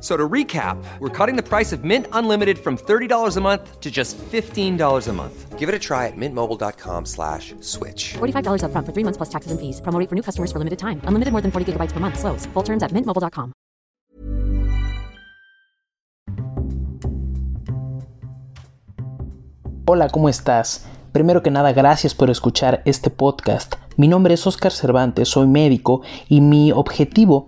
So to recap, we're cutting the price of Mint Unlimited from $30 a month to just $15 a month. Give it a try at mintmobile.com slash switch. $45 up front for three months plus taxes and fees. Promo rate for new customers for limited time. Unlimited more than 40 gigabytes per month. Slows. Full terms at mintmobile.com. Hola, ¿cómo estás? Primero que nada, gracias por escuchar este podcast. Mi nombre es Oscar Cervantes, soy médico y mi objetivo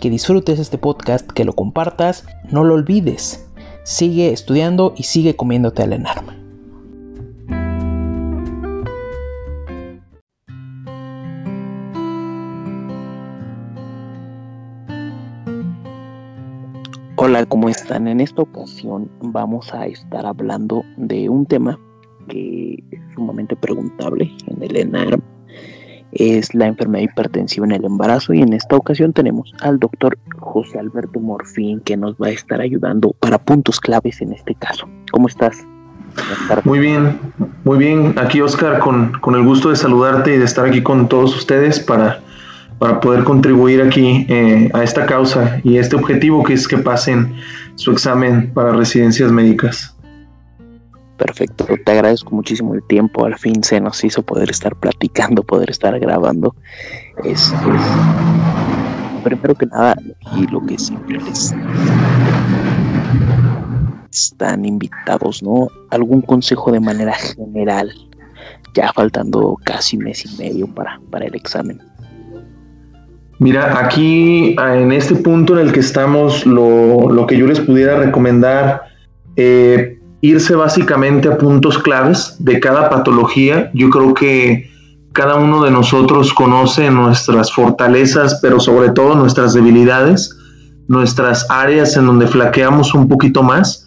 que disfrutes este podcast, que lo compartas, no lo olvides. Sigue estudiando y sigue comiéndote al enarma. Hola, ¿cómo están? En esta ocasión vamos a estar hablando de un tema que es sumamente preguntable en el ENARM es la enfermedad hipertensiva en el embarazo y en esta ocasión tenemos al doctor José Alberto Morfín que nos va a estar ayudando para puntos claves en este caso. ¿Cómo estás? Muy bien, muy bien. Aquí Oscar con, con, el gusto de saludarte y de estar aquí con todos ustedes para, para poder contribuir aquí eh, a esta causa y este objetivo que es que pasen su examen para residencias médicas. Perfecto, te agradezco muchísimo el tiempo. Al fin se nos hizo poder estar platicando, poder estar grabando. Es, primero que nada, y lo que siempre les están invitados, ¿no? Algún consejo de manera general, ya faltando casi mes y medio para, para el examen. Mira, aquí en este punto en el que estamos, lo, lo que yo les pudiera recomendar, eh, irse básicamente a puntos claves de cada patología. Yo creo que cada uno de nosotros conoce nuestras fortalezas, pero sobre todo nuestras debilidades, nuestras áreas en donde flaqueamos un poquito más,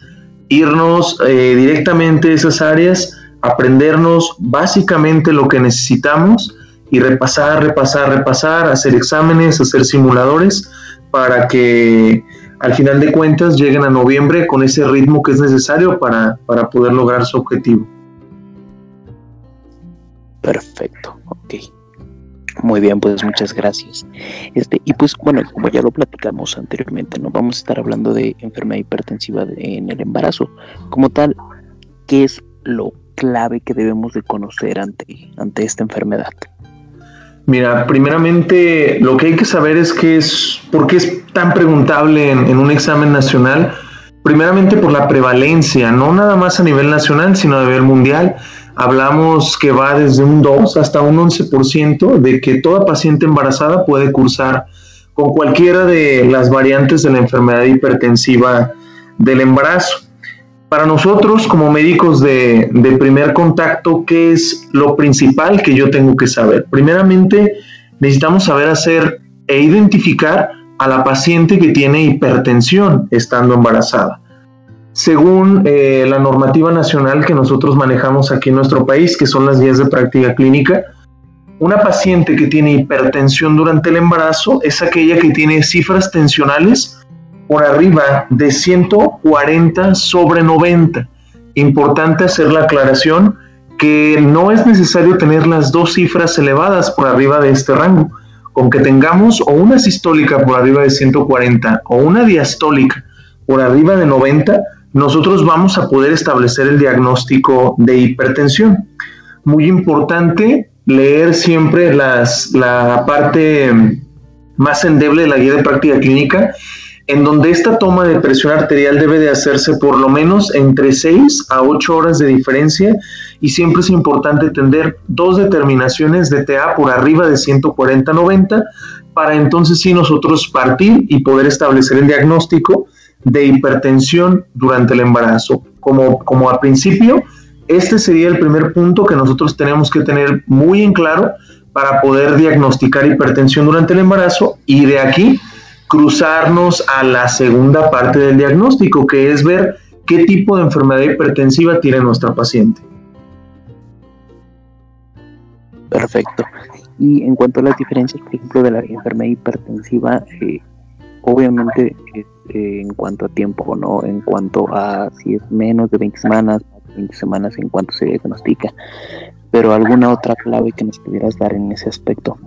irnos eh, directamente a esas áreas, aprendernos básicamente lo que necesitamos y repasar, repasar, repasar, hacer exámenes, hacer simuladores para que al final de cuentas lleguen a noviembre con ese ritmo que es necesario para, poder lograr su objetivo. Perfecto, ok. Muy bien, pues muchas gracias. Este, y pues bueno, como ya lo platicamos anteriormente, no vamos a estar hablando de enfermedad hipertensiva en el embarazo. Como tal, ¿qué es lo clave que debemos de conocer ante, ante esta enfermedad? Mira, primeramente lo que hay que saber es que es, por qué es tan preguntable en, un examen nacional. Primeramente por la prevalencia, no nada más a nivel nacional, sino a nivel mundial. Hablamos que va desde un 2 hasta un 11% de que toda paciente embarazada puede cursar con cualquiera de las variantes de la enfermedad hipertensiva del embarazo. Para nosotros, como médicos de, primer contacto, ¿qué es lo principal que yo tengo que saber? Primeramente, necesitamos saber hacer e identificar a la paciente que tiene hipertensión estando embarazada. Según eh, la normativa nacional que nosotros manejamos aquí en nuestro país, que son las guías de práctica clínica, una paciente que tiene hipertensión durante el embarazo es aquella que tiene cifras tensionales por arriba de 140 sobre 90. Importante hacer la aclaración que no es necesario tener las dos cifras elevadas por arriba de este rango. Con que tengamos o una sistólica por arriba de 140 o una diastólica por arriba de 90, nosotros vamos a poder establecer el diagnóstico de hipertensión. Muy importante leer siempre las, la parte más endeble de la guía de práctica clínica, en donde esta toma de presión arterial debe de hacerse por lo menos entre 6 a 8 horas de diferencia y siempre es importante tener dos determinaciones de TA por arriba de 140-90 para entonces sí nosotros partir y poder establecer el diagnóstico de hipertensión durante el embarazo. Como, como al principio, este sería el primer punto que nosotros tenemos que tener muy en claro para poder diagnosticar hipertensión durante el embarazo y de aquí cruzarnos a la segunda parte del diagnóstico, que es ver qué tipo de enfermedad hipertensiva tiene nuestra paciente. Perfecto. Y en cuanto a las diferencias, por ejemplo, de la enfermedad hipertensiva, eh, obviamente este, en cuanto a tiempo, ¿no? En cuanto a si es menos de 20 semanas, 20 semanas en cuanto se diagnostica, pero alguna otra clave que nos pudieras dar en ese aspecto.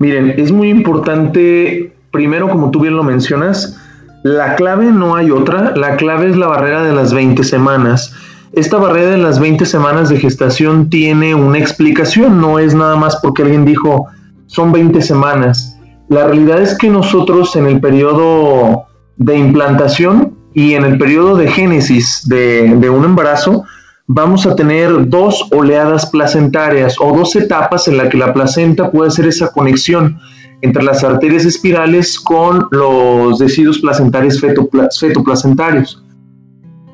Miren, es muy importante, primero como tú bien lo mencionas, la clave no hay otra, la clave es la barrera de las 20 semanas. Esta barrera de las 20 semanas de gestación tiene una explicación, no es nada más porque alguien dijo son 20 semanas. La realidad es que nosotros en el periodo de implantación y en el periodo de génesis de, un embarazo vamos a tener dos oleadas placentarias o dos etapas en las que la placenta puede hacer esa conexión entre las arterias espirales con los decidos placentarios fetoplacentarios.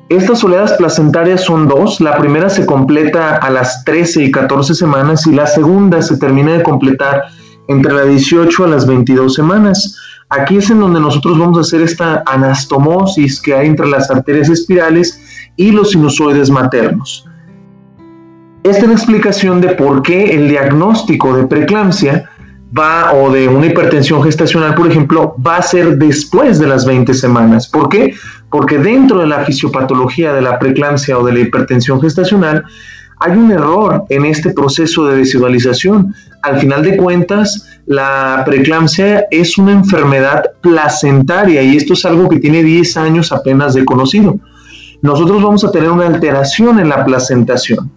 Estas oleadas placentarias son dos. La primera se completa a las 13 y 14 semanas y la segunda se termina de completar entre las 18 a las 22 semanas. Aquí es en donde nosotros vamos a hacer esta anastomosis que hay entre las arterias espirales y los sinusoides maternos. Esta es la explicación de por qué el diagnóstico de preeclampsia va o de una hipertensión gestacional, por ejemplo, va a ser después de las 20 semanas. ¿Por qué? Porque dentro de la fisiopatología de la preeclampsia o de la hipertensión gestacional hay un error en este proceso de desigualización. Al final de cuentas, la preeclampsia es una enfermedad placentaria y esto es algo que tiene 10 años apenas de conocido. Nosotros vamos a tener una alteración en la placentación.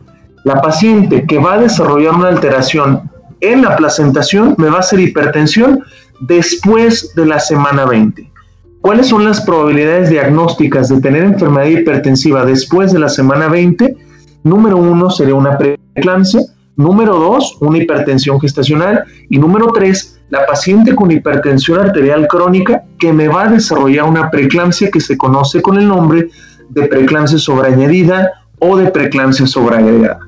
La paciente que va a desarrollar una alteración en la placentación me va a hacer hipertensión después de la semana 20. ¿Cuáles son las probabilidades diagnósticas de tener enfermedad hipertensiva después de la semana 20? Número uno sería una preeclampsia, número dos, una hipertensión gestacional y número tres, la paciente con hipertensión arterial crónica que me va a desarrollar una preeclampsia que se conoce con el nombre de preeclampsia sobreañadida o de preeclampsia sobreagregada.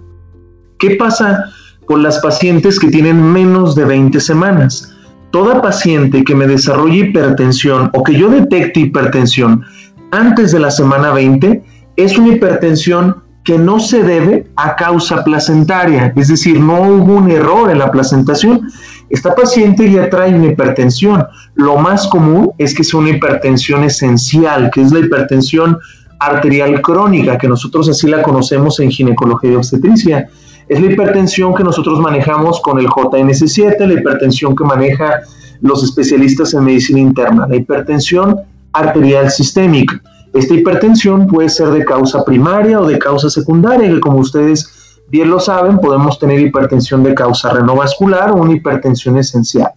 ¿Qué pasa con las pacientes que tienen menos de 20 semanas? Toda paciente que me desarrolle hipertensión o que yo detecte hipertensión antes de la semana 20 es una hipertensión que no se debe a causa placentaria, es decir, no hubo un error en la placentación. Esta paciente ya trae una hipertensión. Lo más común es que sea una hipertensión esencial, que es la hipertensión arterial crónica, que nosotros así la conocemos en ginecología y obstetricia. Es la hipertensión que nosotros manejamos con el JNS7, la hipertensión que maneja los especialistas en medicina interna, la hipertensión arterial sistémica. Esta hipertensión puede ser de causa primaria o de causa secundaria, que como ustedes bien lo saben, podemos tener hipertensión de causa renovascular o una hipertensión esencial.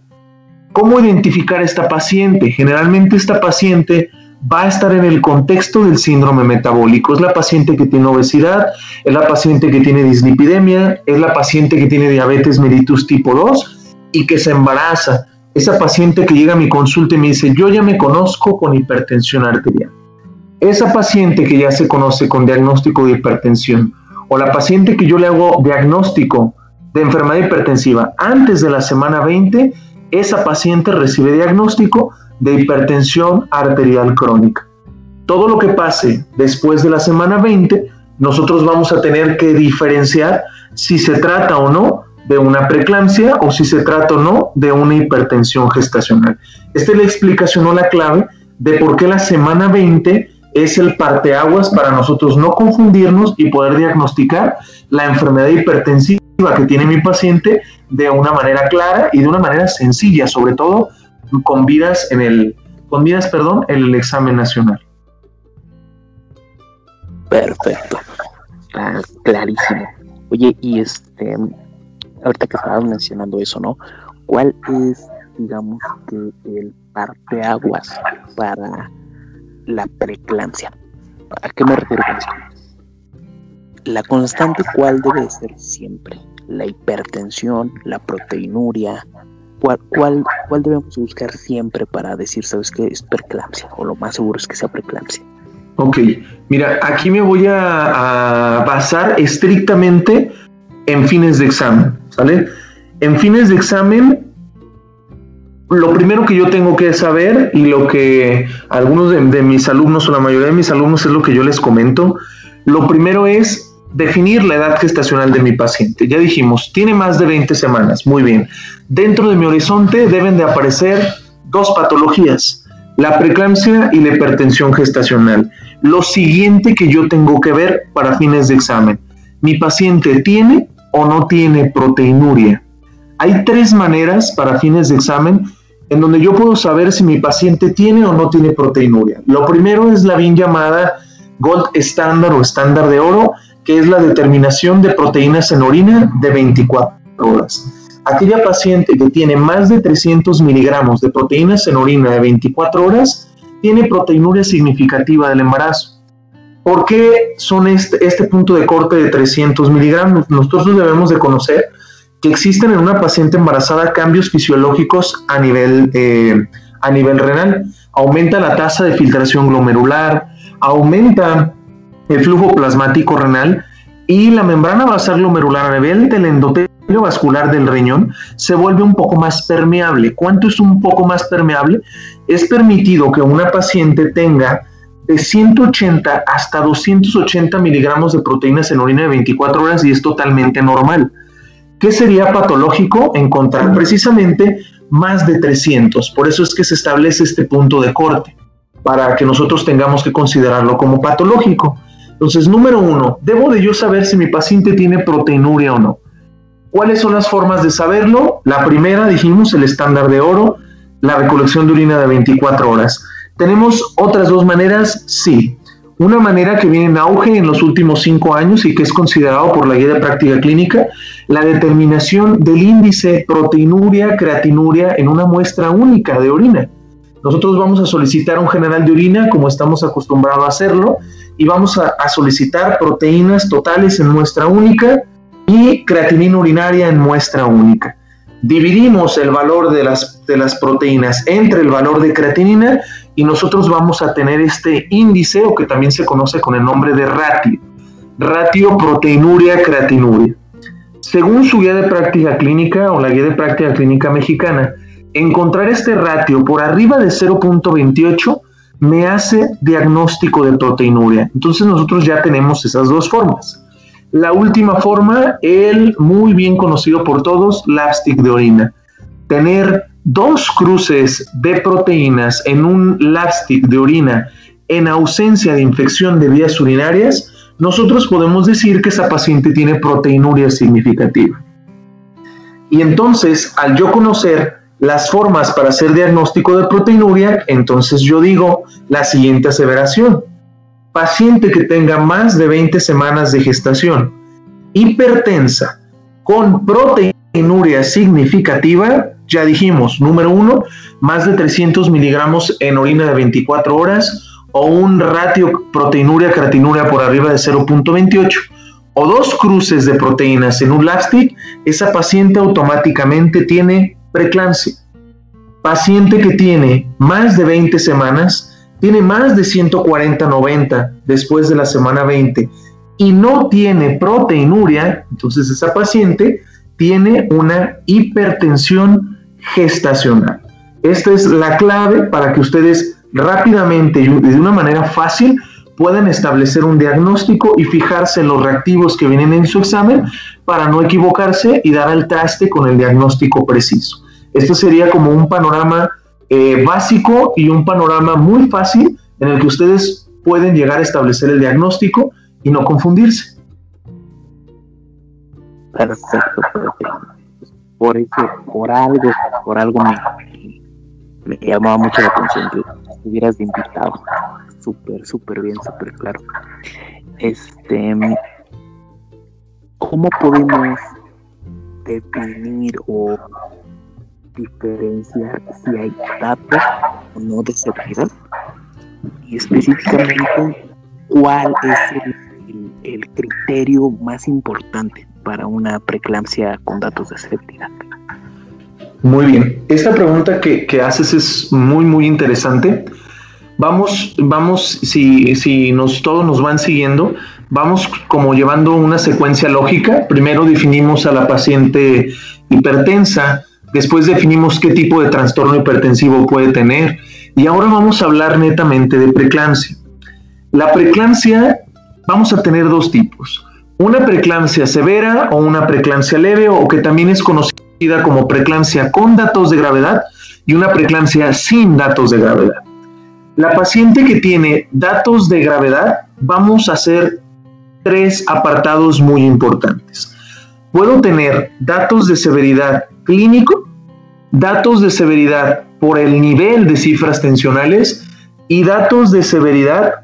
¿Cómo identificar esta paciente? Generalmente esta paciente va a estar en el contexto del síndrome metabólico. Es la paciente que tiene obesidad, es la paciente que tiene dislipidemia, es la paciente que tiene diabetes mellitus tipo 2 y que se embaraza. Esa paciente que llega a mi consulta y me dice, yo ya me conozco con hipertensión arterial esa paciente que ya se conoce con diagnóstico de hipertensión o la paciente que yo le hago diagnóstico de enfermedad hipertensiva antes de la semana 20, esa paciente recibe diagnóstico de hipertensión arterial crónica. Todo lo que pase después de la semana 20, nosotros vamos a tener que diferenciar si se trata o no de una preeclampsia o si se trata o no de una hipertensión gestacional. Esta es la explicación o la clave de por qué la semana 20 es el parteaguas para nosotros no confundirnos y poder diagnosticar la enfermedad hipertensiva que tiene mi paciente de una manera clara y de una manera sencilla, sobre todo con vidas en el con perdón, en el examen nacional. Perfecto. clarísimo. Oye, y este ahorita que estabas mencionando eso, ¿no? ¿Cuál es, digamos, que el parteaguas para la preeclampsia? ¿A qué me refiero con esto? La constante, ¿cuál debe ser siempre? La hipertensión, la proteinuria, ¿cuál, cuál, cuál debemos buscar siempre para decir, sabes qué es preeclampsia? O lo más seguro es que sea preeclampsia. Ok, mira, aquí me voy a, a basar estrictamente en fines de examen, ¿sale? En fines de examen, lo primero que yo tengo que saber y lo que algunos de, mis alumnos o la mayoría de mis alumnos es lo que yo les comento, lo primero es definir la edad gestacional de mi paciente. Ya dijimos, tiene más de 20 semanas, muy bien. Dentro de mi horizonte deben de aparecer dos patologías, la preeclampsia y la hipertensión gestacional. Lo siguiente que yo tengo que ver para fines de examen, mi paciente tiene o no tiene proteinuria. Hay tres maneras para fines de examen en donde yo puedo saber si mi paciente tiene o no tiene proteinuria. Lo primero es la bien llamada Gold Standard o estándar de oro, que es la determinación de proteínas en orina de 24 horas. Aquella paciente que tiene más de 300 miligramos de proteínas en orina de 24 horas tiene proteinuria significativa del embarazo. ¿Por qué son este, este punto de corte de 300 miligramos? Nosotros debemos de conocer que existen en una paciente embarazada cambios fisiológicos a nivel, eh, a nivel renal. Aumenta la tasa de filtración glomerular, aumenta el flujo plasmático renal y la membrana basal glomerular a nivel del endotelio vascular del riñón se vuelve un poco más permeable. ¿Cuánto es un poco más permeable? Es permitido que una paciente tenga de 180 hasta 280 miligramos de proteínas en orina de 24 horas y es totalmente normal. ¿Qué sería patológico? Encontrar precisamente más de 300. Por eso es que se establece este punto de corte, para que nosotros tengamos que considerarlo como patológico. Entonces, número uno, ¿debo de yo saber si mi paciente tiene proteinuria o no? ¿Cuáles son las formas de saberlo? La primera, dijimos, el estándar de oro, la recolección de orina de 24 horas. ¿Tenemos otras dos maneras? Sí. Una manera que viene en auge en los últimos cinco años y que es considerado por la guía de práctica clínica, la determinación del índice proteinuria, creatinuria en una muestra única de orina. Nosotros vamos a solicitar un general de orina como estamos acostumbrados a hacerlo y vamos a, solicitar proteínas totales en muestra única y creatinina urinaria en muestra única dividimos el valor de las, de las proteínas entre el valor de creatinina y nosotros vamos a tener este índice o que también se conoce con el nombre de ratio, ratio proteinuria creatinuria. Según su guía de práctica clínica o la guía de práctica clínica mexicana, encontrar este ratio por arriba de 0.28 me hace diagnóstico de proteinuria. Entonces nosotros ya tenemos esas dos formas. La última forma, el muy bien conocido por todos, lapstick de orina. Tener dos cruces de proteínas en un lapstick de orina en ausencia de infección de vías urinarias, nosotros podemos decir que esa paciente tiene proteinuria significativa. Y entonces, al yo conocer las formas para hacer diagnóstico de proteinuria, entonces yo digo la siguiente aseveración. Paciente que tenga más de 20 semanas de gestación, hipertensa, con proteinuria significativa, ya dijimos, número uno, más de 300 miligramos en orina de 24 horas o un ratio proteinuria creatinuria por arriba de 0.28 o dos cruces de proteínas en un lapstick, esa paciente automáticamente tiene preeclampsia. Paciente que tiene más de 20 semanas, tiene más de 140-90 después de la semana 20 y no tiene proteinuria, entonces esa paciente tiene una hipertensión gestacional. Esta es la clave para que ustedes rápidamente y de una manera fácil puedan establecer un diagnóstico y fijarse en los reactivos que vienen en su examen para no equivocarse y dar al traste con el diagnóstico preciso. Esto sería como un panorama eh, básico y un panorama muy fácil en el que ustedes pueden llegar a establecer el diagnóstico y no confundirse. Perfecto, perfecto. Por eso, por algo, por algo me, me llamaba mucho la atención que estuvieras de invitado. Súper, súper bien, súper claro. Este, ¿cómo podemos definir o diferenciar si hay datos o no de seguridad? Y específicamente, ¿cuál es el, criterio más importante para una preeclampsia con datos de seguridad? Muy bien, esta pregunta que, haces es muy, muy interesante. Vamos, vamos, si, si nos, todos nos van siguiendo, vamos como llevando una secuencia lógica. Primero definimos a la paciente hipertensa, después definimos qué tipo de trastorno hipertensivo puede tener y ahora vamos a hablar netamente de preeclampsia. La preeclampsia vamos a tener dos tipos, una preeclampsia severa o una preeclampsia leve o que también es conocida como preeclampsia con datos de gravedad y una preeclampsia sin datos de gravedad. La paciente que tiene datos de gravedad, vamos a hacer tres apartados muy importantes. Puedo tener datos de severidad clínico, datos de severidad por el nivel de cifras tensionales y datos de severidad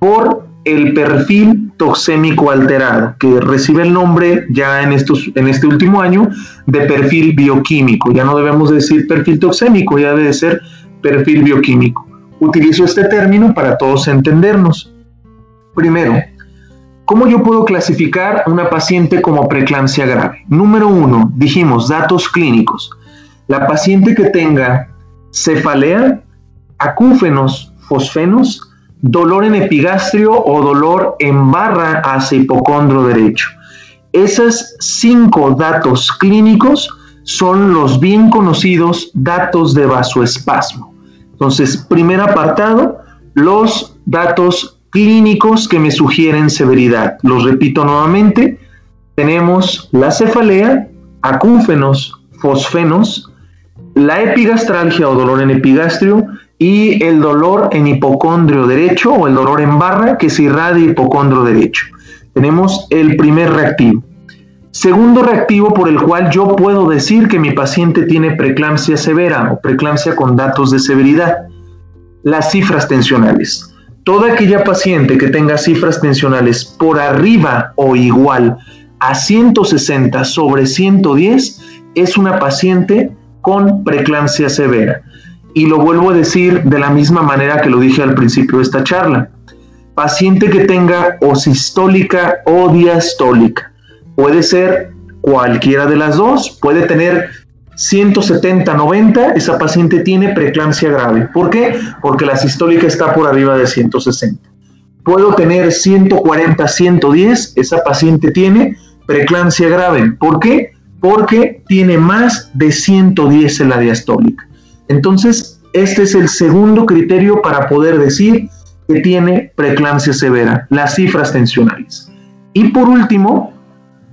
por el perfil toxémico alterado, que recibe el nombre ya en, estos, en este último año de perfil bioquímico. Ya no debemos decir perfil toxémico, ya debe ser perfil bioquímico. Utilizo este término para todos entendernos. Primero, ¿cómo yo puedo clasificar a una paciente como preeclampsia grave? Número uno, dijimos datos clínicos. La paciente que tenga cefalea, acúfenos, fosfenos, dolor en epigastrio o dolor en barra hacia hipocondro derecho. Esos cinco datos clínicos son los bien conocidos datos de vasoespasmo. Entonces, primer apartado, los datos clínicos que me sugieren severidad. Los repito nuevamente, tenemos la cefalea, acúfenos, fosfenos, la epigastralgia o dolor en epigastrio y el dolor en hipocondrio derecho o el dolor en barra que se irradia hipocondrio derecho. Tenemos el primer reactivo. Segundo reactivo por el cual yo puedo decir que mi paciente tiene preeclampsia severa o preeclampsia con datos de severidad. Las cifras tensionales. Toda aquella paciente que tenga cifras tensionales por arriba o igual a 160 sobre 110 es una paciente con preeclampsia severa y lo vuelvo a decir de la misma manera que lo dije al principio de esta charla. Paciente que tenga o sistólica o diastólica. Puede ser cualquiera de las dos, puede tener 170, 90, esa paciente tiene preeclampsia grave. ¿Por qué? Porque la sistólica está por arriba de 160. Puedo tener 140, 110, esa paciente tiene preeclampsia grave. ¿Por qué? Porque tiene más de 110 en la diastólica. Entonces, este es el segundo criterio para poder decir que tiene preeclampsia severa, las cifras tensionales. Y por último,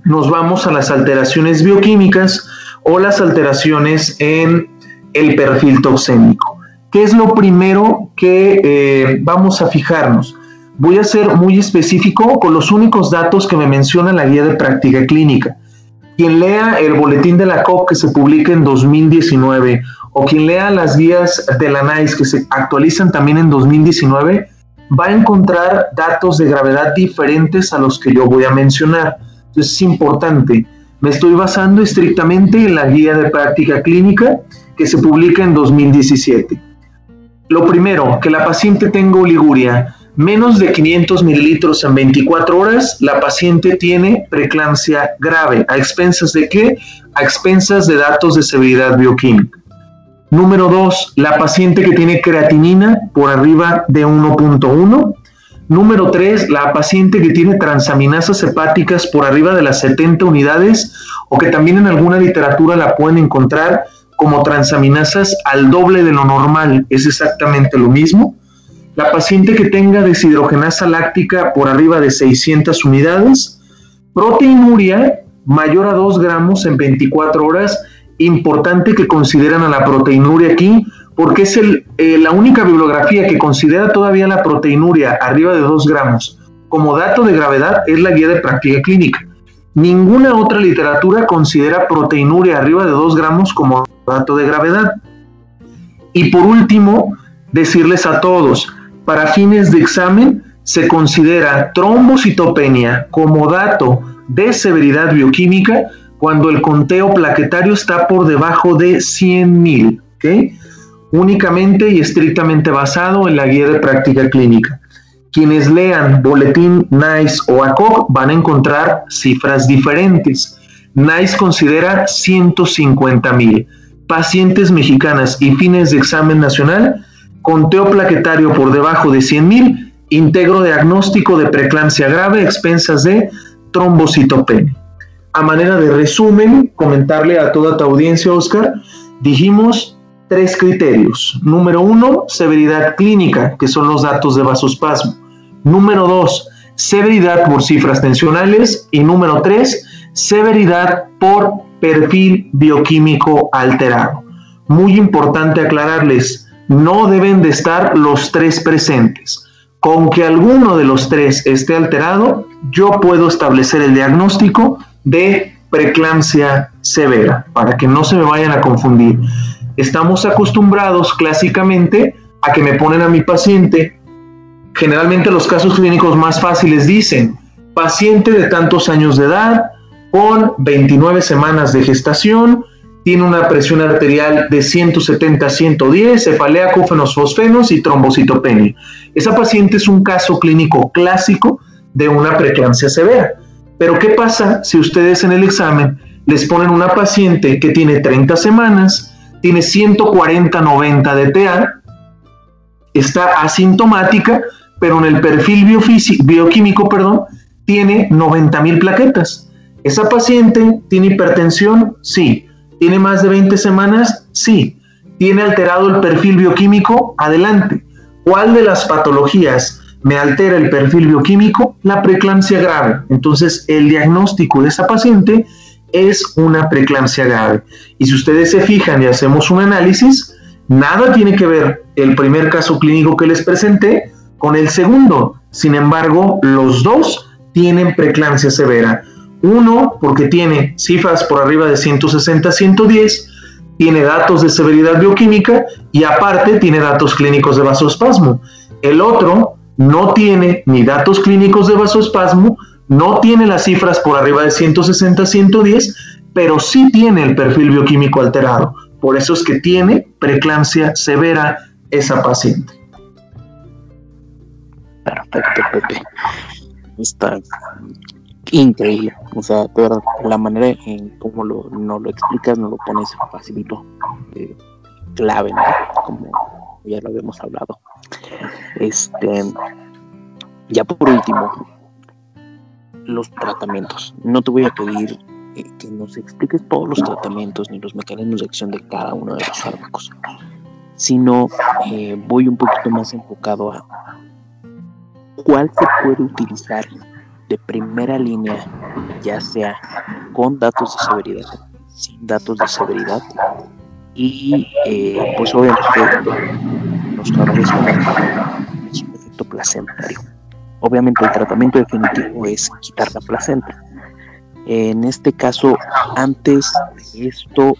nos vamos a las alteraciones bioquímicas o las alteraciones en el perfil toxémico. ¿Qué es lo primero que eh, vamos a fijarnos? Voy a ser muy específico con los únicos datos que me menciona la guía de práctica clínica. Quien lea el boletín de la COP que se publica en 2019 o quien lea las guías de la NICE que se actualizan también en 2019, va a encontrar datos de gravedad diferentes a los que yo voy a mencionar. Entonces es importante. Me estoy basando estrictamente en la guía de práctica clínica que se publica en 2017. Lo primero, que la paciente tenga oliguria menos de 500 mililitros en 24 horas, la paciente tiene preeclampsia grave. ¿A expensas de qué? A expensas de datos de severidad bioquímica. Número 2, la paciente que tiene creatinina por arriba de 1.1. Número 3, la paciente que tiene transaminasas hepáticas por arriba de las 70 unidades o que también en alguna literatura la pueden encontrar como transaminasas al doble de lo normal, es exactamente lo mismo. La paciente que tenga deshidrogenasa láctica por arriba de 600 unidades, proteinuria mayor a 2 gramos en 24 horas, importante que consideran a la proteinuria aquí, porque es eh, la única bibliografía que considera todavía la proteinuria arriba de 2 gramos como dato de gravedad es la guía de práctica clínica. Ninguna otra literatura considera proteinuria arriba de 2 gramos como dato de gravedad. Y por último, decirles a todos, para fines de examen se considera trombocitopenia como dato de severidad bioquímica cuando el conteo plaquetario está por debajo de 100.000, ¿ok? Únicamente y estrictamente basado en la guía de práctica clínica. Quienes lean Boletín NICE o ACOG van a encontrar cifras diferentes. NICE considera 150 mil. Pacientes mexicanas y fines de examen nacional, conteo plaquetario por debajo de 100 mil, integro diagnóstico de preeclampsia grave, expensas de trombocitopenia. A manera de resumen, comentarle a toda tu audiencia, Oscar, dijimos tres criterios. Número uno, severidad clínica, que son los datos de vasospasmo. Número dos, severidad por cifras tensionales. Y número tres, severidad por perfil bioquímico alterado. Muy importante aclararles, no deben de estar los tres presentes. Con que alguno de los tres esté alterado, yo puedo establecer el diagnóstico de preeclampsia severa, para que no se me vayan a confundir. Estamos acostumbrados clásicamente a que me ponen a mi paciente Generalmente los casos clínicos más fáciles dicen, paciente de tantos años de edad, con 29 semanas de gestación, tiene una presión arterial de 170 a 110, cefalea, cúfenos, fosfenos y trombocitopenia. Esa paciente es un caso clínico clásico de una preeclampsia severa. Pero ¿qué pasa si ustedes en el examen les ponen una paciente que tiene 30 semanas, tiene 140-90 de TA, está asintomática, pero en el perfil bioquímico, perdón, tiene 90.000 plaquetas. ¿Esa paciente tiene hipertensión? Sí. ¿Tiene más de 20 semanas? Sí. ¿Tiene alterado el perfil bioquímico? Adelante. ¿Cuál de las patologías me altera el perfil bioquímico? La preeclampsia grave. Entonces, el diagnóstico de esa paciente es una preeclampsia grave. Y si ustedes se fijan y hacemos un análisis, nada tiene que ver el primer caso clínico que les presenté con el segundo. Sin embargo, los dos tienen preeclampsia severa. Uno porque tiene cifras por arriba de 160-110, tiene datos de severidad bioquímica y aparte tiene datos clínicos de vasospasmo. El otro no tiene ni datos clínicos de vasospasmo, no tiene las cifras por arriba de 160-110, pero sí tiene el perfil bioquímico alterado. Por eso es que tiene preeclampsia severa esa paciente. Perfecto, Pepe. Está increíble. O sea, de la manera en cómo lo, no lo explicas, no lo pones facilito, eh, clave, ¿no? Como ya lo habíamos hablado. Este, ya por último, los tratamientos. No te voy a pedir eh, que nos expliques todos los tratamientos ni los mecanismos de acción de cada uno de los fármacos, sino eh, voy un poquito más enfocado a cuál se puede utilizar de primera línea, ya sea con datos de severidad, sin datos de severidad, y eh, pues obviamente nos es un efecto placentario. Obviamente el tratamiento definitivo es quitar la placenta. En este caso, antes de esto,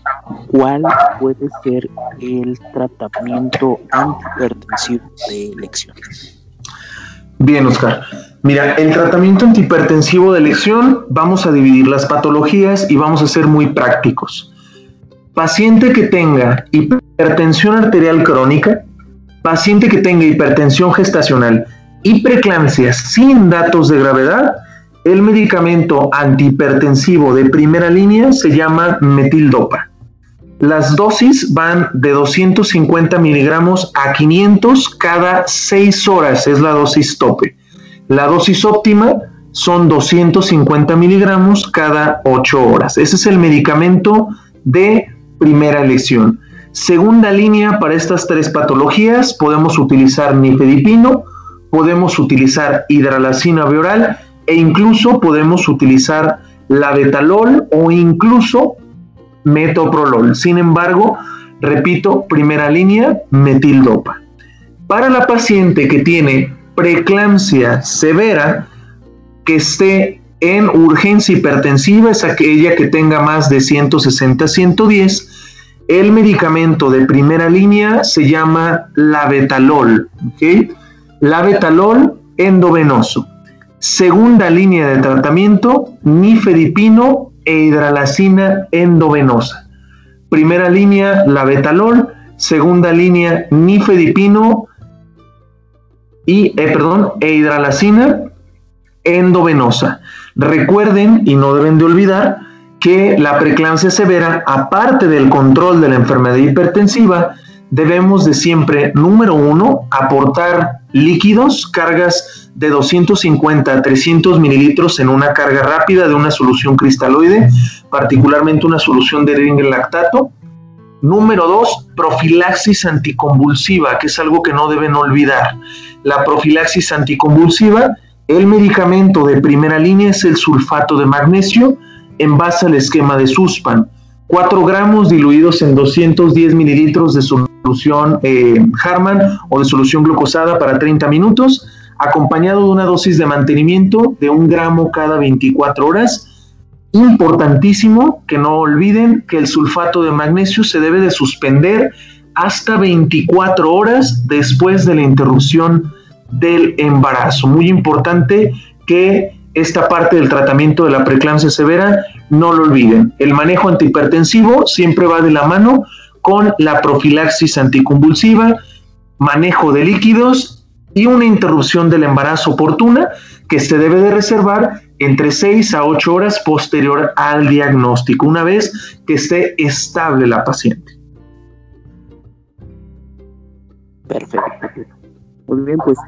¿cuál puede ser el tratamiento antihipertensivo de elección? Bien, Oscar. Mira, el tratamiento antihipertensivo de elección, vamos a dividir las patologías y vamos a ser muy prácticos. Paciente que tenga hipertensión arterial crónica, paciente que tenga hipertensión gestacional y preeclampsia sin datos de gravedad, el medicamento antihipertensivo de primera línea se llama metildopa. Las dosis van de 250 miligramos a 500 cada 6 horas, es la dosis tope. La dosis óptima son 250 miligramos cada 8 horas. Ese es el medicamento de primera elección. Segunda línea para estas tres patologías podemos utilizar nifedipino, podemos utilizar hidralacina bioral e incluso podemos utilizar labetalol o incluso metoprolol. Sin embargo, repito, primera línea, metildopa. Para la paciente que tiene preeclampsia severa, que esté en urgencia hipertensiva, es aquella que tenga más de 160-110, el medicamento de primera línea se llama labetalol, ¿ok? Labetalol endovenoso. Segunda línea de tratamiento, nifedipino e hidralacina endovenosa. Primera línea, labetalol. Segunda línea, nifedipino y, eh, perdón, e hidralacina endovenosa. Recuerden y no deben de olvidar que la preeclampsia severa, aparte del control de la enfermedad hipertensiva, debemos de siempre, número uno, aportar líquidos, cargas de 250 a 300 mililitros en una carga rápida de una solución cristaloide, particularmente una solución de lactato. Número dos, profilaxis anticonvulsiva, que es algo que no deben olvidar. La profilaxis anticonvulsiva, el medicamento de primera línea es el sulfato de magnesio, en base al esquema de Suspan. 4 gramos diluidos en 210 mililitros de solución eh, Harman o de solución glucosada para 30 minutos, acompañado de una dosis de mantenimiento de un gramo cada 24 horas. Importantísimo que no olviden que el sulfato de magnesio se debe de suspender hasta 24 horas después de la interrupción del embarazo. Muy importante que esta parte del tratamiento de la preeclampsia severa, no lo olviden. El manejo antihipertensivo siempre va de la mano con la profilaxis anticonvulsiva, manejo de líquidos y una interrupción del embarazo oportuna que se debe de reservar entre 6 a 8 horas posterior al diagnóstico, una vez que esté estable la paciente. Perfecto. Muy bien, pues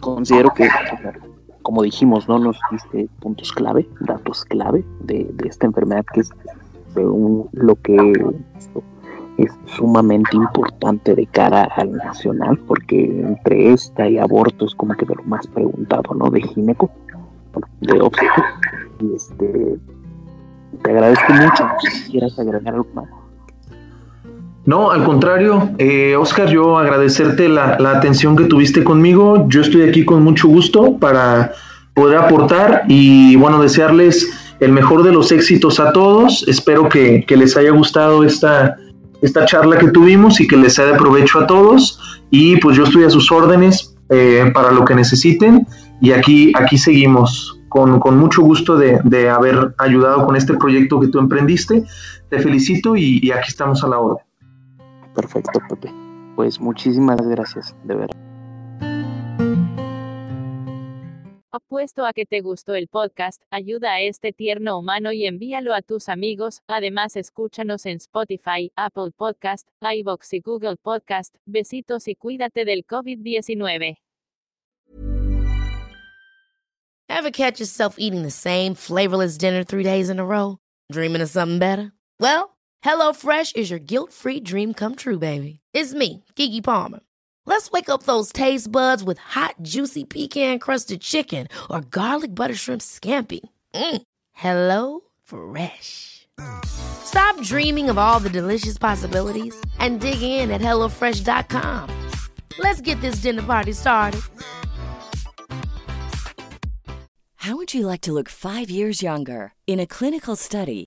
considero que como dijimos, ¿no? Nos diste puntos clave, datos clave de, esta enfermedad que es lo que es sumamente importante de cara al nacional, porque entre esta y aborto es como que de lo más preguntado, ¿no? De gineco, de obstetricia. Y este, te agradezco mucho. Si quieras agregar algo más. No, al contrario, eh, Oscar, yo agradecerte la, atención que tuviste conmigo. Yo estoy aquí con mucho gusto para poder aportar y bueno, desearles el mejor de los éxitos a todos. Espero que, les haya gustado esta, esta charla que tuvimos y que les sea de provecho a todos. Y pues yo estoy a sus órdenes eh, para lo que necesiten y aquí, aquí seguimos. Con, mucho gusto de, haber ayudado con este proyecto que tú emprendiste. Te felicito y aquí estamos a la orden. Perfecto, Pepe. Pues muchísimas gracias, de verdad. Apuesto a que te gustó el podcast, ayuda a este tierno humano y envíalo a tus amigos. Además, escúchanos en Spotify, Apple Podcast, iBox y Google Podcast. Besitos y cuídate del COVID-19. Ever catch yourself eating the same flavorless dinner three days in a row? Dreaming of something better? Well, HelloFresh is your guilt-free dream come true, baby. It's me, Kiki Palmer. Let's wake up those taste buds with hot, juicy pecan-crusted chicken or garlic butter shrimp scampi. Mm. Hello Fresh. Stop dreaming of all the delicious possibilities and dig in at HelloFresh.com. Let's get this dinner party started. How would you like to look five years younger? In a clinical study,